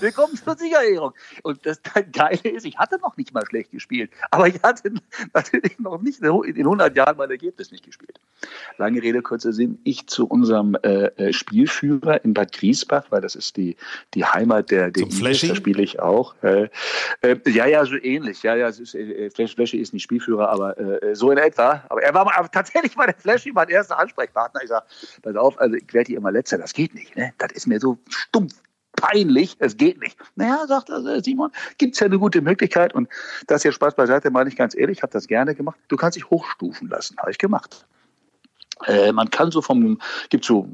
Speaker 4: Wir kommen zur Siegerehrung. Und das Geile ist, ich hatte noch nicht mal schlecht gespielt. Aber ich hatte natürlich noch nicht in den 100 Jahren mein Ergebnis nicht gespielt. Lange Rede, kurzer Sinn. Ich zu unserem äh, äh, Spielführer in Bad Griesbach, weil das ist die, die Heimat der, der
Speaker 1: Zum Flashy?
Speaker 4: da spiele ich auch. Äh, äh, ja, ja, so ähnlich. Ja, ja, es ist, äh, Flash, Flashy ist nicht Spielführer, aber äh, so in etwa. Aber er war mal, tatsächlich war der Flashy mein erster Ansprechpartner. Ich sage, pass auf, also ich werde hier immer Letzter, das geht nicht. Ne? Das ist mir so stumpf peinlich, es geht nicht. Naja, sagt er, Simon, gibt's ja eine gute Möglichkeit und das hier Spaß beiseite, meine ich ganz ehrlich, ich habe das gerne gemacht. Du kannst dich hochstufen lassen, habe ich gemacht. Äh, man kann so vom, gibt so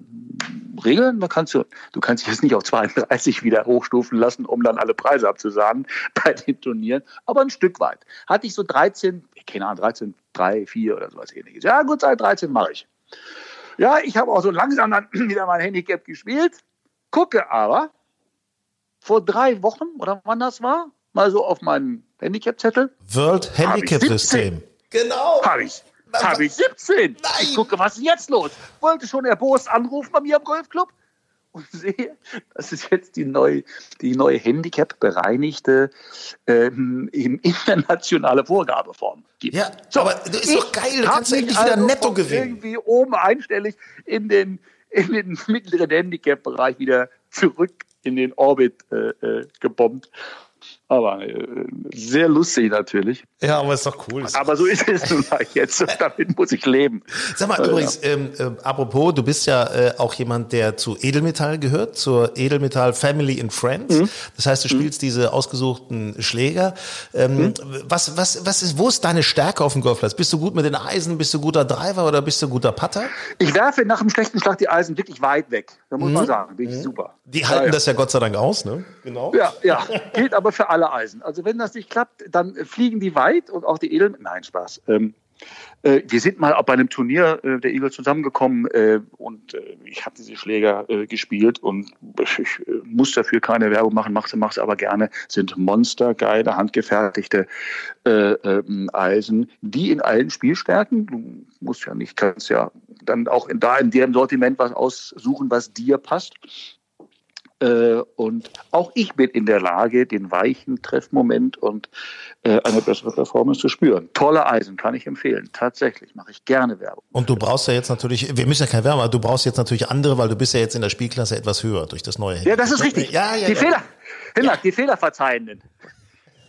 Speaker 4: Regeln, man kannst du, du kannst dich jetzt nicht auf 32 wieder hochstufen lassen, um dann alle Preise abzusagen (laughs) bei den Turnieren, aber ein Stück weit. Hatte ich so 13, keine Ahnung, 13, 3, 4 oder sowas ähnliches. Ja, gut, seit 13 mache ich. Ja, ich habe auch so langsam dann (clears throat) wieder mein Handicap gespielt, gucke aber vor drei Wochen oder wann das war, mal so auf meinem Handicap-Zettel,
Speaker 1: World Handicap System. Genau.
Speaker 4: habe ich. Habe ich 17. Ich gucke, was ist jetzt los? Wollte schon erbost anrufen bei mir im Golfclub und (laughs) sehe, dass es jetzt die neue, die neue Handicap-bereinigte ähm, (laughs) internationale Vorgabeform gibt.
Speaker 1: Ja, aber das ist doch geil, da kannst du endlich wieder
Speaker 4: also
Speaker 1: netto gewinnen.
Speaker 4: Irgendwie oben einstellig in den, in den (laughs) mittleren Handicap-Bereich wieder zurück in den Orbit äh, äh, gebombt. Aber äh, sehr lustig natürlich.
Speaker 1: Ja, aber ist doch cool.
Speaker 4: Aber so ist es nun mal jetzt. Damit muss ich leben.
Speaker 1: Sag mal, übrigens, ähm, äh, apropos, du bist ja äh, auch jemand, der zu Edelmetall gehört, zur Edelmetall Family and Friends.
Speaker 4: Mhm.
Speaker 1: Das heißt, du spielst diese ausgesuchten Schläger. Ähm,
Speaker 4: Mhm.
Speaker 1: was, was, was ist, wo ist deine Stärke auf dem Golfplatz? Bist du gut mit den Eisen? Bist du guter Driver oder bist du guter Putter?
Speaker 4: Ich werfe nach einem schlechten Schlag die Eisen wirklich weit weg. Da muss man sagen, bin ich super.
Speaker 1: Mhm. Die halten
Speaker 4: ja,
Speaker 1: das ja Gott sei Dank aus, ne? Genau.
Speaker 4: Ja, ja, (laughs) gilt aber für alle Eisen. Also wenn das nicht klappt, dann fliegen die weit und auch die Edel. Nein, Spaß. Ähm, Äh, wir sind mal bei einem Turnier äh, der Eagles zusammengekommen äh, und äh, ich habe diese Schläger äh, gespielt und ich äh, muss dafür keine Werbung machen, mache mach's aber gerne. Sind monstergeile, handgefertigte äh, äh, Eisen, die in allen Spielstärken, du musst ja nicht, kannst ja dann auch in, da in dem Sortiment was aussuchen, was dir passt. Äh, und auch ich bin in der Lage, den weichen Treffmoment und äh, eine bessere Performance zu spüren. Tolle Eisen, kann ich empfehlen. Tatsächlich, mache ich gerne Werbung.
Speaker 1: Und du brauchst ja jetzt natürlich, wir müssen ja keine Werbung, aber du brauchst jetzt natürlich andere, weil du bist ja jetzt in der Spielklasse etwas höher durch das neue Handy.
Speaker 4: Ja, das ist richtig.
Speaker 1: Ja, ja,
Speaker 4: die
Speaker 1: ja.
Speaker 4: Fehler, Hinnack, die Fehlerverzeihenden.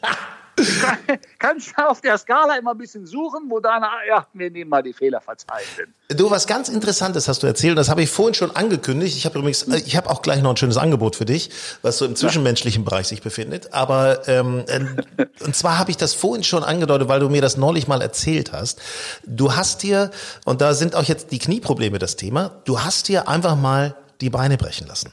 Speaker 4: (laughs) (laughs) kannst du auf der Skala immer ein bisschen suchen, wo deine, ja, wir nehmen mal die Fehlerverzeihenden.
Speaker 1: Du, was ganz Interessantes hast du erzählt, das habe ich vorhin schon angekündigt. Ich habe übrigens, äh, ich habe auch gleich noch ein schönes Angebot für dich, was so im zwischenmenschlichen Bereich sich befindet. Aber ähm, äh, (laughs) und zwar habe ich das vorhin schon angedeutet, weil du mir das neulich mal erzählt hast. Du hast dir, und da sind auch jetzt die Knieprobleme das Thema, du hast dir einfach mal die Beine brechen lassen.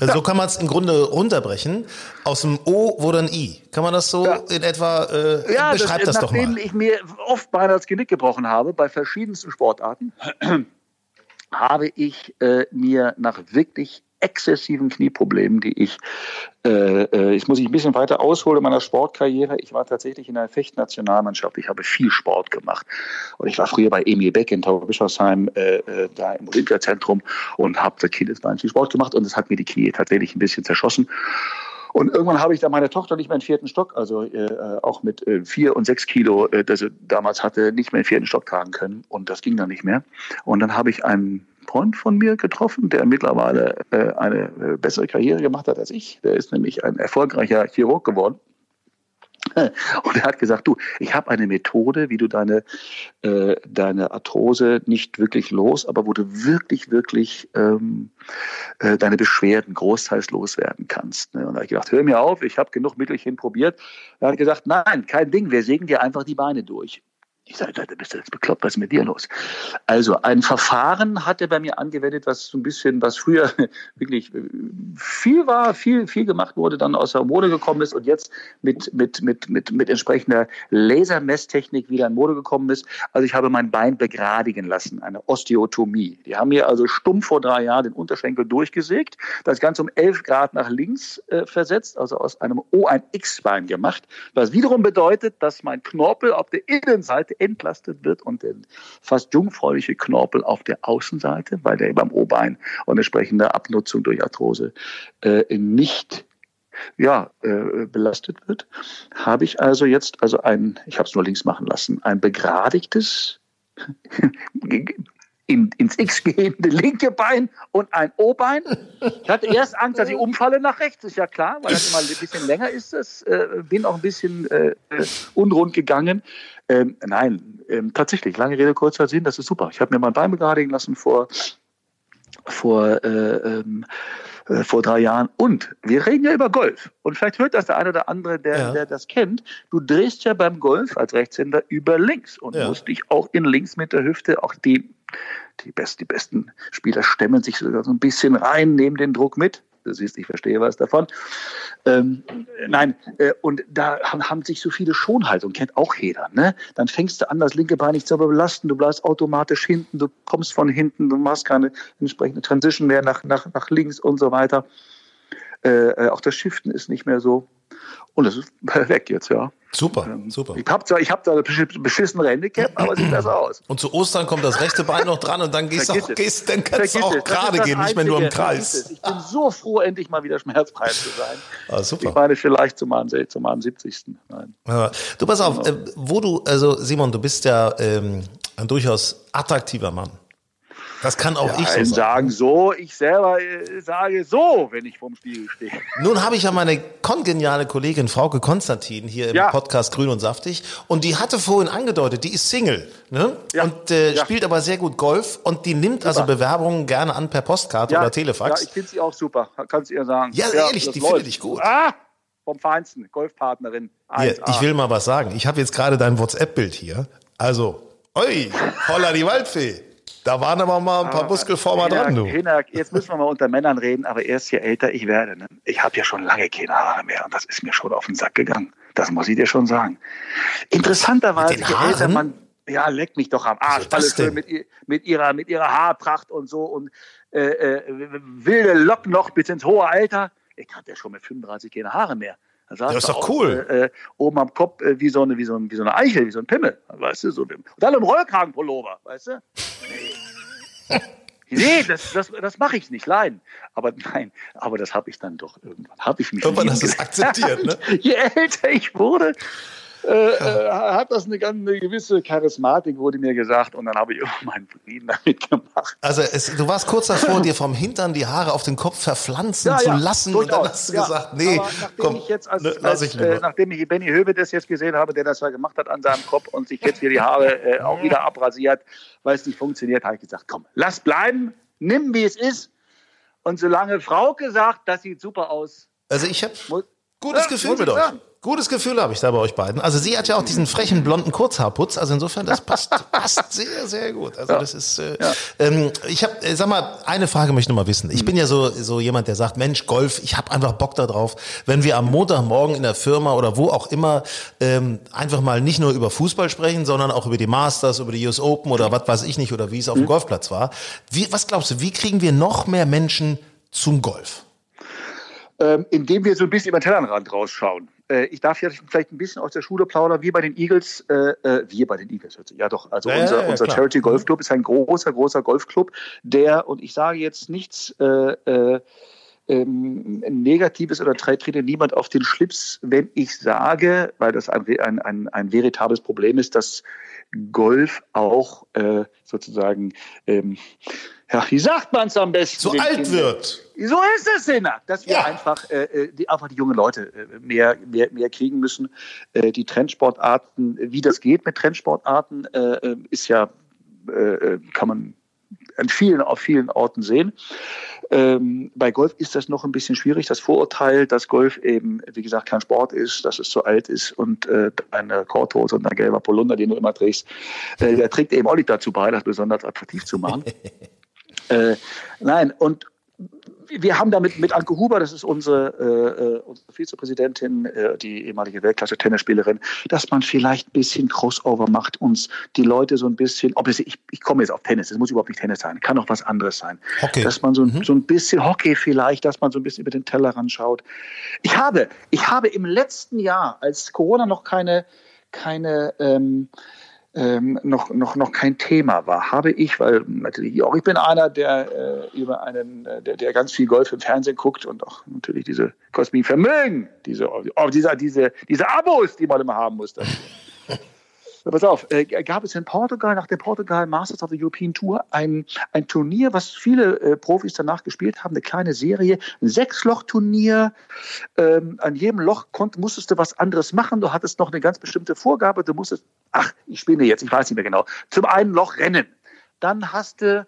Speaker 1: Also So kann man es im Grunde runterbrechen. Aus dem O wurde ein I. Kann man das so
Speaker 4: Ja.
Speaker 1: in etwa, äh, beschreib das, doch
Speaker 4: nachdem
Speaker 1: mal.
Speaker 4: ich mir oft beinahe das Genick gebrochen habe, bei verschiedensten Sportarten, (clears throat) habe ich äh, mir nach wirklich exzessiven Knieproblemen, die ich, äh, äh, jetzt muss ich ein bisschen weiter ausholen in meiner Sportkarriere. Ich war tatsächlich in einer Fechtnationalmannschaft. Ich habe viel Sport gemacht. Und ich war früher bei Emil Beck in Tauberbischofsheim, äh, äh, da im Olympiazentrum und habe seit Kindesbein viel Sport gemacht und es hat mir die Knie tatsächlich ein bisschen zerschossen. Und irgendwann habe ich dann meine Tochter nicht mehr im vierten Stock, also äh, auch mit äh, vier und sechs Kilo, äh, das sie damals hatte, nicht mehr im vierten Stock tragen können. Und das ging dann nicht mehr. Und dann habe ich einen Freund von mir getroffen, der mittlerweile äh, eine äh, bessere Karriere gemacht hat als ich. Der ist nämlich ein erfolgreicher Chirurg geworden. (laughs) Und er hat gesagt, du, ich habe eine Methode, wie du deine, äh, deine Arthrose nicht wirklich los, aber wo du wirklich, wirklich ähm, äh, deine Beschwerden großteils loswerden kannst. Ne? Und da habe ich gedacht, hör mir auf, ich habe genug Mittelchen probiert. Er hat gesagt, nein, kein Ding, wir sägen dir einfach die Beine durch. Ich sage, du bist jetzt bekloppt, was ist mit dir los? Also ein Verfahren hat er bei mir angewendet, was so ein bisschen, was früher (laughs) wirklich äh, viel war, viel, viel gemacht wurde, dann aus der Mode gekommen ist und jetzt mit, mit, mit, mit, mit entsprechender Lasermesstechnik wieder in Mode gekommen ist. Also ich habe mein Bein begradigen lassen, eine Osteotomie. Die haben mir also stumpf vor drei Jahren den Unterschenkel durchgesägt, das Ganze um 11 Grad nach links äh, versetzt, also aus einem O ein X-Bein gemacht, was wiederum bedeutet, dass mein Knorpel auf der Innenseite entlastet wird und der fast jungfräuliche Knorpel auf der Außenseite, weil der beim O-Bein und entsprechende Abnutzung durch Arthrose äh, nicht ja, äh, belastet wird, habe ich also jetzt also ein, ich habe es nur links machen lassen, ein begradigtes (laughs) in, ins X gehende linke Bein und ein O-Bein. Ich hatte erst Angst, dass ich (laughs) umfalle nach rechts, ist ja klar, weil das immer ein bisschen länger ist. Das, äh, bin auch ein bisschen äh, äh, unrund gegangen. Ähm, nein, ähm, tatsächlich, lange Rede, kurzer Sinn, das ist super. Ich habe mir mein Bein begradigen lassen vor, vor, äh, ähm, äh, vor drei Jahren. Und wir reden ja über Golf. Und vielleicht hört das der eine oder andere, der,
Speaker 1: Ja.
Speaker 4: der das kennt. Du drehst ja beim Golf als Rechtshänder über links und
Speaker 1: Ja.
Speaker 4: musst dich auch in links mit der Hüfte, auch die, die, best, die besten Spieler stemmen sich sogar so ein bisschen rein, nehmen den Druck mit. Du siehst, ich verstehe was davon. Ähm, nein, äh, und da haben, sich so viele Schonhaltungen, kennt auch jeder. Ne? Dann fängst du an, das linke Bein nicht zu belasten, du bleibst automatisch hinten, du kommst von hinten, du machst keine entsprechende Transition mehr nach, nach, nach links und so weiter. Äh, äh, auch das Shiften ist nicht mehr so. Und das ist (laughs) weg jetzt, ja.
Speaker 1: Super, super.
Speaker 4: Ich habe zwar, ich hab zwar ein besch- beschissene Handicap, aber sieht besser aus.
Speaker 1: Und zu Ostern kommt das rechte Bein noch dran und dann gehst du
Speaker 4: Vergiss
Speaker 1: auch,
Speaker 4: es.
Speaker 1: gehst, dann kannst du
Speaker 4: Vergiss
Speaker 1: auch
Speaker 4: es.
Speaker 1: Gerade gehen, nicht mehr nur im Kreis.
Speaker 4: es. Ich bin so froh, endlich mal wieder schmerzfrei zu sein.
Speaker 1: Ah,
Speaker 4: Ich
Speaker 1: super.
Speaker 4: meine, vielleicht zu meinem, zu meinem 70. Nein.
Speaker 1: Ja. Du pass auf, äh, wo du, also Simon, du bist ja ähm, ein durchaus attraktiver Mann. Das kann auch ich so sagen.
Speaker 4: sagen so, ich selber äh, sage so, wenn ich vorm Spiegel stehe. (laughs)
Speaker 1: Nun habe ich ja meine kongeniale Kollegin Frauke Konstantin hier im
Speaker 4: Ja.
Speaker 1: Podcast Grün und Saftig und die hatte vorhin angedeutet, die ist Single ne?
Speaker 4: Ja.
Speaker 1: und äh,
Speaker 4: Ja.
Speaker 1: spielt aber sehr gut Golf und die nimmt also Bewerbungen gerne an per Postkarte oder Telefax.
Speaker 4: Ja, ich finde sie auch super, kannst du ihr sagen.
Speaker 1: Ja, ehrlich, die finde ich gut.
Speaker 4: Ah, vom Feinsten, Golfpartnerin.
Speaker 1: Hier,
Speaker 4: 1A.
Speaker 1: ich will mal was sagen. Ich habe jetzt gerade dein WhatsApp-Bild hier. Also, oi, holla die Waldfee. Da waren aber mal ein paar Muskelformer
Speaker 4: Hinak,
Speaker 1: dran, du.
Speaker 4: Hinak, jetzt müssen wir mal unter Männern reden, aber erst je älter ich werde. Ne? Ich habe ja schon lange keine Haare mehr und das ist mir schon auf den Sack gegangen. Das muss ich dir schon sagen. Interessanterweise, je älter man. Ja, leck mich doch am Arsch.
Speaker 1: das
Speaker 4: Alles schön mit, mit, ihrer, mit ihrer Haarpracht und so und äh, äh, wilde Locken noch bis ins hohe Alter. Ich hatte ja schon mit 35 keine Haare mehr. Da saß
Speaker 1: Ja, ist doch cool.
Speaker 4: Äh, äh, oben am Kopf äh, wie, so eine, wie, so ein, wie so eine Eichel, wie so ein Pimmel. Weißt du? So, und dann im Rollkragenpullover, weißt du? Nee, (laughs) das, das, das mache ich nicht, nein. Aber nein, aber das habe ich dann doch irgendwann. Habe ich mich
Speaker 1: Irgendwann hast du es akzeptiert, ne? (laughs)
Speaker 4: Je älter ich wurde, äh, äh, hat das eine, eine gewisse Charismatik, wurde mir gesagt. Und dann habe ich (laughs) immer meinen Frieden damit gemacht.
Speaker 1: Also es, du warst kurz davor, (laughs) dir vom Hintern die Haare auf den Kopf verpflanzen zu lassen und dann
Speaker 4: durchaus,
Speaker 1: hast du
Speaker 4: ja.
Speaker 1: gesagt, nee,
Speaker 4: Aber nachdem
Speaker 1: komm,
Speaker 4: ich jetzt als,
Speaker 1: ne,
Speaker 4: als,
Speaker 1: ich
Speaker 4: äh, nachdem ich Benny Höbe das jetzt gesehen habe, der das ja gemacht hat an seinem Kopf und sich jetzt hier die Haare äh, auch wieder abrasiert, weil es nicht funktioniert, habe ich gesagt, komm, lass bleiben, nimm wie es ist. Und solange Frauke sagt, das sieht super aus,
Speaker 1: Also ich habe gutes
Speaker 4: Ja,
Speaker 1: Gefühl mit euch. Gutes Gefühl habe ich da bei euch beiden. Also sie hat ja auch diesen frechen blonden Kurzhaarputz. Also insofern, das passt, (laughs) passt sehr, sehr gut. Also das ist. Äh, ähm, ich habe, äh, sag mal, eine Frage möchte ich noch mal wissen. Ich bin ja so so jemand, der sagt, Mensch, Golf, ich habe einfach Bock darauf, wenn wir am Montagmorgen in der Firma oder wo auch immer ähm, einfach mal nicht nur über Fußball sprechen, sondern auch über die Masters, über die US Open oder was weiß ich nicht oder wie es auf dem Golfplatz war. Wie, was glaubst du? Wie kriegen wir noch mehr Menschen zum Golf?
Speaker 4: ähm, indem wir so ein bisschen über den Tellerrand rausschauen. Äh, ich darf ja vielleicht ein bisschen aus der Schule plaudern, wir bei den Eagles, äh, äh, wir bei den Eagles, hört sich- ja doch, also
Speaker 1: Ja,
Speaker 4: unser,
Speaker 1: ja,
Speaker 4: unser. Charity Golf Club ist ein großer, großer Golfclub, der, und ich sage jetzt nichts äh, äh, ähm, Negatives oder tre- trete niemand auf den Schlips, wenn ich sage, weil das ein, ein, ein, ein veritables Problem ist, dass Golf auch äh, sozusagen, ähm, ja, wie sagt man es am besten?
Speaker 1: So alt
Speaker 4: Kindern?
Speaker 1: wird.
Speaker 4: So ist es, Sinner, dass wir
Speaker 1: Ja.
Speaker 4: einfach, äh, äh, die, einfach die jungen Leute äh, mehr, mehr, mehr kriegen müssen. Äh, die Trendsportarten, wie das geht mit Trendsportarten, äh, ist ja, kann man an vielen, auf vielen Orten sehen. Ähm, bei Golf ist das noch ein bisschen schwierig. Das Vorurteil, dass Golf eben, wie gesagt, kein Sport ist, dass es zu alt ist und äh, eine Korthose und ein gelber Polunder, den du immer trägst, äh, der trägt eben auch nicht dazu bei, das besonders attraktiv zu machen. (laughs) äh, nein, und wir haben damit mit Anke Huber, das ist unsere, äh, äh, unsere Vizepräsidentin, äh, die ehemalige Weltklasse-Tennisspielerin, dass man vielleicht ein bisschen Crossover macht, uns die Leute so ein bisschen, ob es, ich, ich komme jetzt auf Tennis, es muss überhaupt nicht Tennis sein, kann auch was anderes sein.
Speaker 1: Hockey.
Speaker 4: Dass man so, ein- so ein bisschen Hockey vielleicht, dass man so ein bisschen über den Tellerrand schaut. Ich habe, ich habe im letzten Jahr, als Corona noch keine, keine, ähm, ähm, noch, noch, noch kein Thema war, habe ich, weil natürlich auch ich bin einer, der äh, über einen, äh, der, der ganz viel Golf im Fernsehen guckt und auch natürlich diese mich Vermögen, diese, oh, diese, diese, diese Abos, die man immer haben muss. (laughs) Pass auf, äh, gab es in Portugal nach der Portugal Masters of the European Tour ein, ein Turnier, was viele äh, Profis danach gespielt haben, eine kleine Serie, ein Sechsloch-Turnier. Ähm, an jedem Loch konnt, musstest du was anderes machen. Du hattest noch eine ganz bestimmte Vorgabe. Du musstest, ach, ich spinne jetzt, ich weiß nicht mehr genau, zum einen Loch rennen. Dann hast du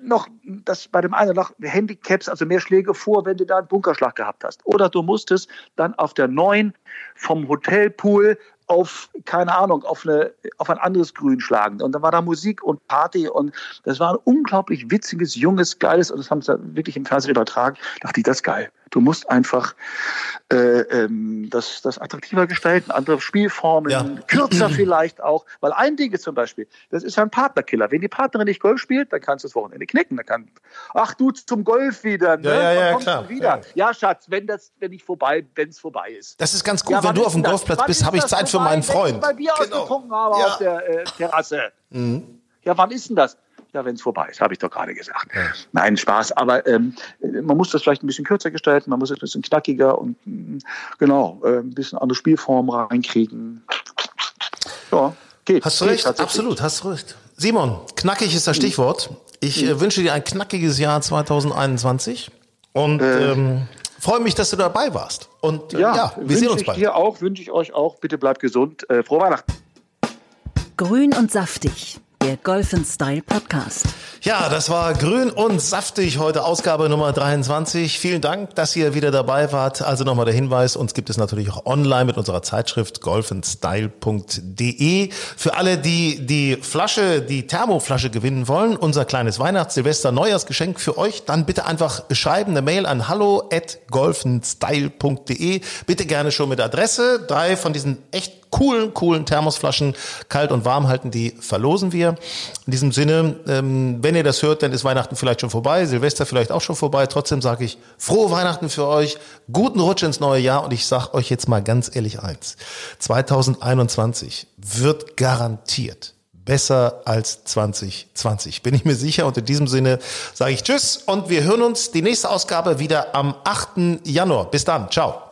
Speaker 4: noch das bei dem einen Loch Handicaps, also mehr Schläge vor, wenn du da einen Bunkerschlag gehabt hast. Oder du musstest dann auf der neuen vom Hotelpool auf, keine Ahnung, auf, eine, auf ein anderes Grün schlagen. Und dann war da Musik und Party und das war ein unglaublich witziges, junges, geiles, und das haben sie wirklich im Fernsehen übertragen. Da dachte ich, das ist geil. Du musst einfach äh, ähm, das, das attraktiver gestalten, andere Spielformen,
Speaker 1: Ja.
Speaker 4: kürzer (clears throat) vielleicht auch. Weil ein Ding ist zum Beispiel, das ist ja ein Partnerkiller. Wenn die Partnerin nicht Golf spielt, dann kannst du das Wochenende knicken. Dann kann, ach du zum Golf wieder. Ne?
Speaker 1: Ja, ja, ja, klar.
Speaker 4: du Wieder? Ja. Schatz, wenn das, wenn ich vorbei, wenn es vorbei ist.
Speaker 1: Das ist ganz gut,
Speaker 4: Ja,
Speaker 1: wenn du auf dem
Speaker 4: das?
Speaker 1: Golfplatz
Speaker 4: Wann
Speaker 1: bist,
Speaker 4: ist
Speaker 1: habe ich Zeit für
Speaker 4: vorbei,
Speaker 1: meinen
Speaker 4: wenn
Speaker 1: Freund.
Speaker 4: Ich bei Bier
Speaker 1: Genau.
Speaker 4: ausgetrunken habe
Speaker 1: Ja.
Speaker 4: auf der äh, Terrasse. Ja, wann ist denn das? Ja, wenn es vorbei ist, habe ich doch gerade gesagt. Nein, Spaß. Aber ähm, man muss das vielleicht ein bisschen kürzer gestalten, man muss es ein bisschen knackiger und mh, genau, äh, ein bisschen andere Spielformen reinkriegen. Ja, geht.
Speaker 1: Hast du
Speaker 4: geht
Speaker 1: recht, absolut, hast du recht. Simon, knackig ist das Stichwort. Ich äh, wünsche dir ein knackiges Jahr 2021 und ähm, freue mich, dass du dabei warst. Und äh, ja,
Speaker 4: Ja,
Speaker 1: wir sehen uns
Speaker 4: ich
Speaker 1: bald.
Speaker 4: dir auch, wünsche ich euch auch. Bitte bleibt gesund. Äh, frohe Weihnachten.
Speaker 2: Grün und saftig, der Golf Style Podcast.
Speaker 1: Ja, das war grün und saftig heute Ausgabe Nummer 23. Vielen Dank, dass ihr wieder dabei wart. Also nochmal der Hinweis, uns gibt es natürlich auch online mit unserer Zeitschrift golfandstyle.de. Für alle, die die Flasche, die Thermoflasche gewinnen wollen, unser kleines Weihnachts-, Silvester-, Neujahrsgeschenk für euch, dann bitte einfach schreiben, eine Mail an hallo at golfandstyle.de. Bitte gerne schon mit Adresse. Drei von diesen echt coolen, coolen Thermosflaschen kalt und warm halten, die verlosen wir. In diesem Sinne, ähm, wenn ihr das hört, dann ist Weihnachten vielleicht schon vorbei, Silvester vielleicht auch schon vorbei. Trotzdem sage ich frohe Weihnachten für euch, guten Rutsch ins neue Jahr und ich sage euch jetzt mal ganz ehrlich eins. 2021 wird garantiert besser als 2020. Bin ich mir sicher. Und in diesem Sinne sage ich Tschüss und wir hören uns die nächste Ausgabe wieder am 8. Januar. Bis dann. Ciao.